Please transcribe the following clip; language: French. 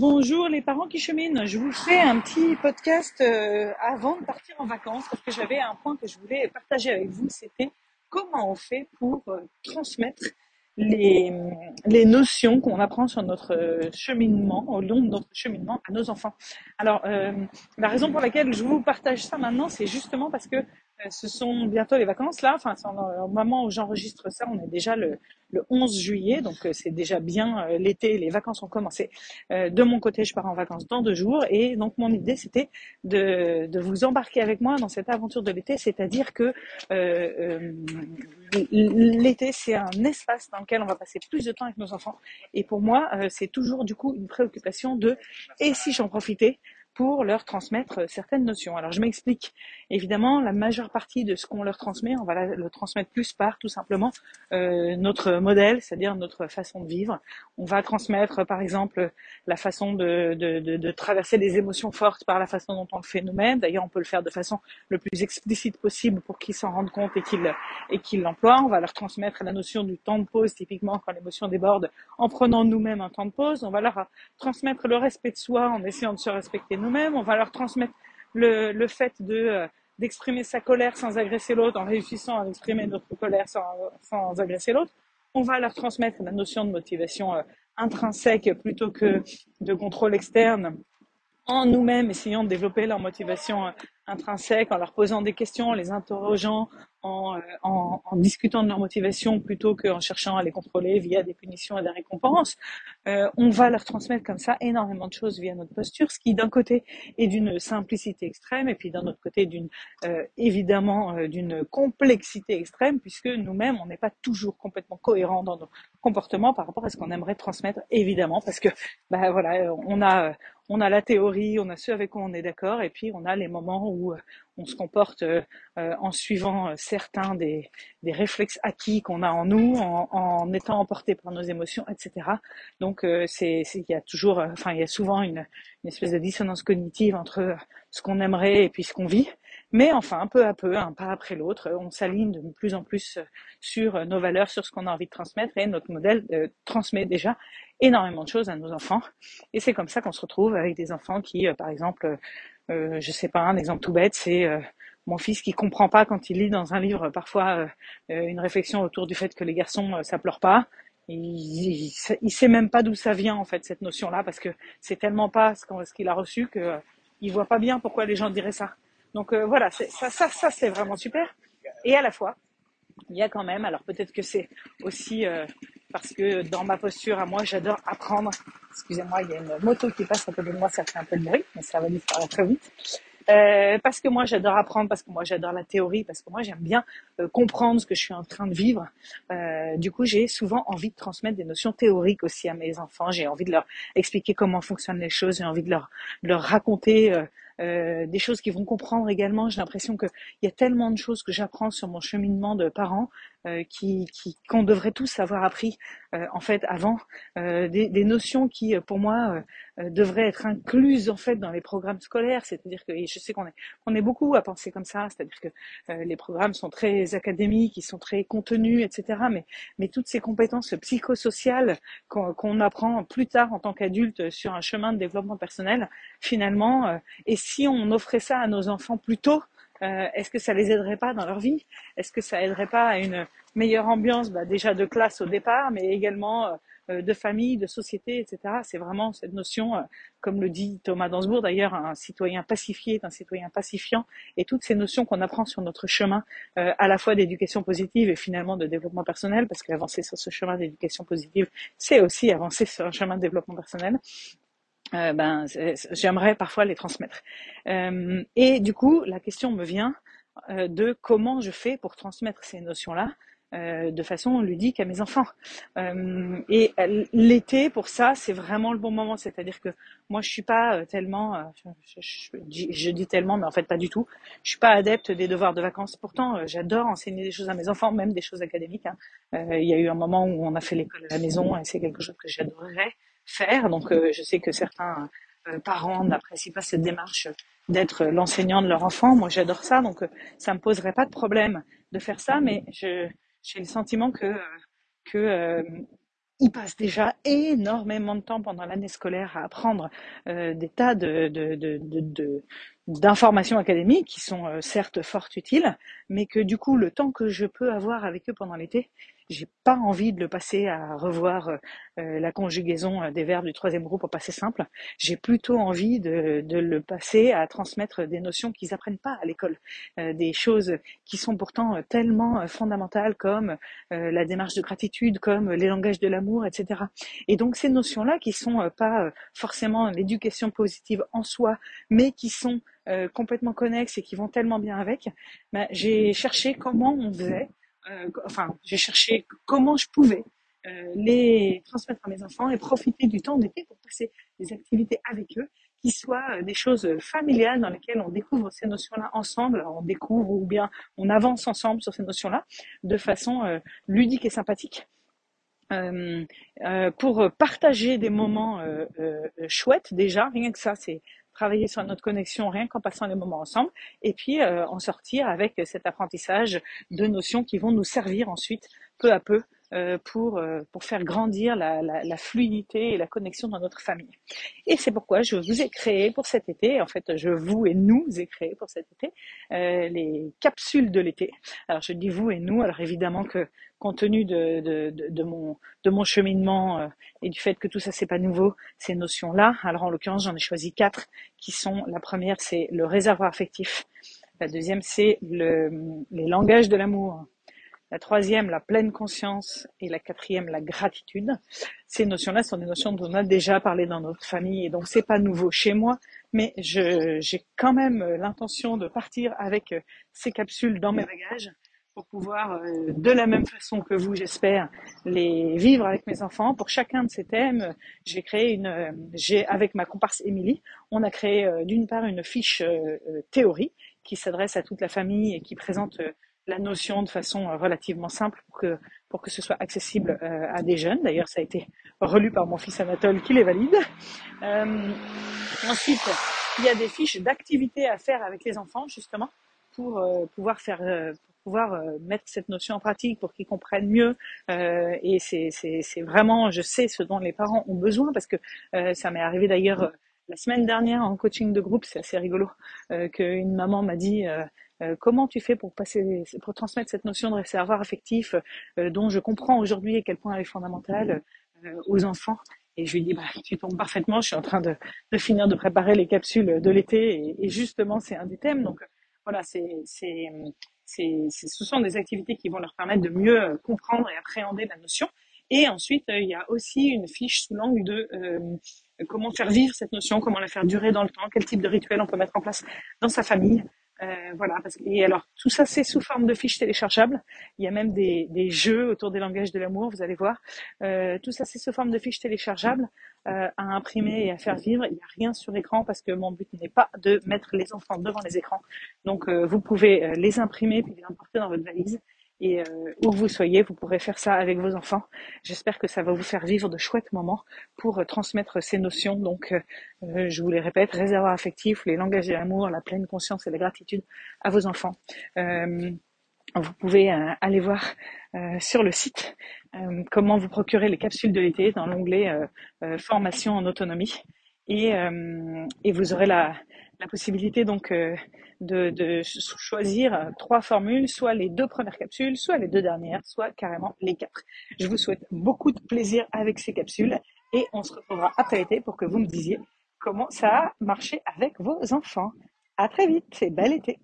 Bonjour les parents qui cheminent. Je vous fais un petit podcast euh, avant de partir en vacances parce que j'avais un point que je voulais partager avec vous. C'était comment on fait pour euh, transmettre les, notions qu'on apprend sur notre euh, cheminement, au long de notre cheminement à nos enfants. Alors, la raison pour laquelle je vous partage ça maintenant, c'est justement parce que ce sont bientôt les vacances là. Enfin, au moment où j'enregistre ça, on est déjà le, le 11 juillet, donc euh, c'est déjà bien euh, l'été, les vacances ont commencé. Euh, de mon côté, je pars en vacances dans deux jours et donc mon idée c'était de, vous embarquer avec moi dans cette aventure de l'été, c'est-à-dire que euh, l'été c'est un espace dans lequel on va passer plus de temps avec nos enfants et pour moi c'est toujours du coup une préoccupation de et si j'en profitais? Pour leur transmettre certaines notions. Alors je m'explique. Évidemment, la majeure partie de ce qu'on leur transmet, on va le transmettre plus par tout simplement euh, notre modèle, c'est-à-dire notre façon de vivre. On va transmettre par exemple la façon de, traverser des émotions fortes par la façon dont on le fait nous-mêmes. D'ailleurs, on peut le faire de façon le plus explicite possible pour qu'ils s'en rendent compte et qu'ils l'emploient. On va leur transmettre la notion du temps de pause, typiquement quand l'émotion déborde, en prenant nous-mêmes un temps de pause. On va leur transmettre le respect de soi en essayant de se respecter On va leur transmettre le, le fait de euh, d'exprimer sa colère sans agresser l'autre, en réussissant à exprimer notre colère sans, sans agresser l'autre. On va leur transmettre la notion de motivation euh, intrinsèque plutôt que de contrôle externe en nous-mêmes, essayant de développer leur motivation euh, intrinsèque, en leur posant des questions, en les interrogeant, en, euh, en, en, discutant de leur motivation plutôt qu'en cherchant à les contrôler via des punitions et des récompenses. Euh, on va leur transmettre comme ça énormément de choses via notre posture, ce qui d'un côté est d'une simplicité extrême et puis d'un autre côté d'une euh, évidemment euh, d'une complexité extrême puisque nous-mêmes on n'est pas toujours complètement cohérents dans nos comportements par rapport à ce qu'on aimerait transmettre évidemment parce que bah voilà on a on a la théorie, on a ceux avec quoi on est d'accord, et puis on a les moments où on se comporte euh, en suivant certains des, réflexes acquis qu'on a en nous, en, étant emporté par nos émotions, etc. Donc euh, c'est il y a toujours, euh, enfin il y a souvent une, espèce de dissonance cognitive entre ce qu'on aimerait et puis ce qu'on vit. Mais enfin, peu à peu, un pas après l'autre, on s'aligne de plus en plus sur nos valeurs, sur ce qu'on a envie de transmettre, et notre modèle euh, transmet déjà énormément de choses à nos enfants. Et c'est comme ça qu'on se retrouve avec des enfants qui, par exemple, euh, je sais pas, un exemple tout bête, c'est mon fils qui comprend pas quand il lit dans un livre parfois euh, euh, une réflexion autour du fait que les garçons euh, ça pleure pas. Il, il, sait même pas d'où ça vient en fait cette notion-là parce que c'est tellement pas ce qu'il a reçu que il voit pas bien pourquoi les gens diraient ça. Donc voilà, ça c'est vraiment super. Et à la fois, il y a quand même, alors peut-être que c'est aussi parce que dans ma posture à moi, j'adore apprendre. Excusez-moi, il y a une moto qui passe à côté de moi, ça fait un peu de bruit, mais ça va disparaître très vite. Euh, parce que moi j'adore apprendre, parce que moi j'adore la théorie, parce que moi j'aime bien euh, comprendre ce que je suis en train de vivre. Euh, du coup, j'ai souvent envie de transmettre des notions théoriques aussi à mes enfants. J'ai envie de leur expliquer comment fonctionnent les choses. J'ai envie de leur, de leur raconter euh, euh, des choses qu'ils vont comprendre également. J'ai l'impression qu'il y a tellement de choses que j'apprends sur mon cheminement de parents euh, qui qu'on devrait tous avoir appris euh, en fait avant euh, des, des, notions qui pour moi devraient être incluses en fait dans les programmes scolaires. C'est-à-dire que je sais qu'on est on est beaucoup à penser comme ça, c'est-à-dire que les programmes sont très académiques, ils sont très contenus, etc. Mais mais toutes ces compétences psychosociales qu'on qu'on apprend plus tard en tant qu'adulte sur un chemin de développement personnel, finalement, et si on offrait ça à nos enfants plus tôt, euh, est-ce que ça les aiderait pas dans leur vie? Est-ce que ça aiderait pas à une meilleure ambiance, bah, déjà de classe au départ, mais également euh, de famille, de société, etc. C'est vraiment cette notion, euh, comme le dit Thomas Dansbourg d'ailleurs, un citoyen pacifié est un citoyen pacifiant, et toutes ces notions qu'on apprend sur notre chemin, à la fois d'éducation positive et finalement de développement personnel, parce qu'avancer sur ce chemin d'éducation positive, c'est aussi avancer sur un chemin de développement personnel. Euh, ben, j'aimerais parfois les transmettre. Euh, et du coup, la question me vient euh, de comment je fais pour transmettre ces notions-là de façon ludique à mes enfants. Et l'été, pour ça, c'est vraiment le bon moment. C'est-à-dire que moi, je suis pas tellement, je, dis tellement, mais en fait pas du tout. Je suis pas adepte des devoirs de vacances. Pourtant, j'adore enseigner des choses à mes enfants, même des choses académiques. Hein. il y a eu un moment où on a fait l'école à la maison, et c'est quelque chose que j'adorerais faire. Donc euh, je sais que certains euh, parents n'apprécient pas cette démarche d'être l'enseignant de leur enfant. Moi j'adore ça, donc euh, ça me poserait pas de problème de faire ça, mais j'ai le sentiment que passent déjà énormément de temps pendant l'année scolaire à apprendre des tas de, d'informations académiques qui sont certes fort utiles, mais que du coup le temps que je peux avoir avec eux pendant l'été, j'ai pas envie de le passer à revoir euh, euh, la conjugaison des verbes du troisième groupe au passé simple. J'ai plutôt envie de, de, le passer à transmettre des notions qu'ils apprennent pas à l'école, des choses qui sont pourtant tellement fondamentales comme la démarche de gratitude, comme les langages de l'amour, etc. Et donc ces notions-là qui sont pas forcément l'éducation positive en soi, mais qui sont euh, complètement connexes et qui vont tellement bien avec, j'ai cherché comment on faisait, euh, enfin j'ai cherché comment je pouvais euh, les transmettre à mes enfants et profiter du temps d'été pour passer des activités avec eux qui soient des choses familiales dans lesquelles on découvre ces notions-là ensemble, on découvre ou bien on avance ensemble sur ces notions-là de façon ludique et sympathique. Pour partager des moments chouettes déjà, rien que ça, c'est travailler sur notre connexion rien qu'en passant les moments ensemble, et puis euh, en sortir avec cet apprentissage de notions qui vont nous servir ensuite peu à peu pour, euh, pour faire grandir la, la, la, fluidité et la connexion dans notre famille. Et c'est pourquoi je vous ai créé pour cet été, en fait je vous et nous ai créé pour cet été, euh, les capsules de l'été. Alors je dis vous et nous, alors évidemment que compte tenu de, de, de, de mon, de mon cheminement euh, et du fait que tout ça c'est pas nouveau, ces notions-là, alors en l'occurrence j'en ai choisi quatre qui sont, la première c'est le réservoir affectif, la deuxième c'est le, les langages de l'amour, la troisième, la pleine conscience. Et la quatrième, la gratitude. Ces notions-là sont des notions dont on a déjà parlé dans notre famille. Et donc, c'est pas nouveau chez moi. Mais j'ai quand même l'intention de partir avec ces capsules dans mes bagages pour pouvoir, euh, de la même façon que vous, j'espère, les vivre avec mes enfants. Pour chacun de ces thèmes, j'ai créé une, j'ai avec ma comparse Émilie, on a créé euh, d'une part une fiche euh, théorie qui s'adresse à toute la famille et qui présente la notion de façon euh, relativement simple pour que, pour que ce soit accessible euh, à des jeunes. D'ailleurs, ça a été relu par mon fils Anatole qui les valide. Euh, ensuite, il y a des fiches d'activités à faire avec les enfants, justement, pour pouvoir faire, pour pouvoir mettre cette notion en pratique, pour qu'ils comprennent mieux. et c'est vraiment, je sais, ce dont les parents ont besoin, parce que ça m'est arrivé d'ailleurs la semaine dernière en coaching de groupe, c'est assez rigolo, qu'une maman m'a dit comment tu fais pour passer, pour transmettre cette notion de réservoir affectif euh, dont je comprends aujourd'hui à quel point elle est fondamentale euh, aux enfants? Et je lui dis, bah, tu tombes parfaitement, je suis en train de, de finir de préparer les capsules de l'été et, justement c'est un des thèmes. Donc voilà, c'est, c'est, c'est, ce sont des activités qui vont leur permettre de mieux comprendre et appréhender la notion. Et ensuite, il y a aussi une fiche sous l'angle de comment faire vivre cette notion, comment la faire durer dans le temps, quel type de rituel on peut mettre en place dans sa famille, euh, voilà, parce que, et alors tout ça c'est sous forme de fiches téléchargeables. Il y a même des, jeux autour des langages de l'amour, vous allez voir. Euh, tout ça c'est sous forme de fiches téléchargeables euh, à imprimer et à faire vivre. Il n'y a rien sur l'écran parce que mon but n'est pas de mettre les enfants devant les écrans. Donc vous pouvez les imprimer puis les emporter dans votre valise et euh, où vous soyez, vous pourrez faire ça avec vos enfants. J'espère que ça va vous faire vivre de chouettes moments pour euh, transmettre ces notions. Donc, euh, je vous les répète, réservoir affectif, les langages de l'amour, la pleine conscience et la gratitude à vos enfants. vous pouvez aller voir sur le site comment vous procurer les capsules de l'été dans l'onglet formation en autonomie et, et vous aurez la, la possibilité donc euh, de, choisir trois formules, soit les deux premières capsules, soit les deux dernières, soit carrément les quatre. Je vous souhaite beaucoup de plaisir avec ces capsules et on se retrouvera après l'été pour que vous me disiez comment ça a marché avec vos enfants. À très vite et bel été.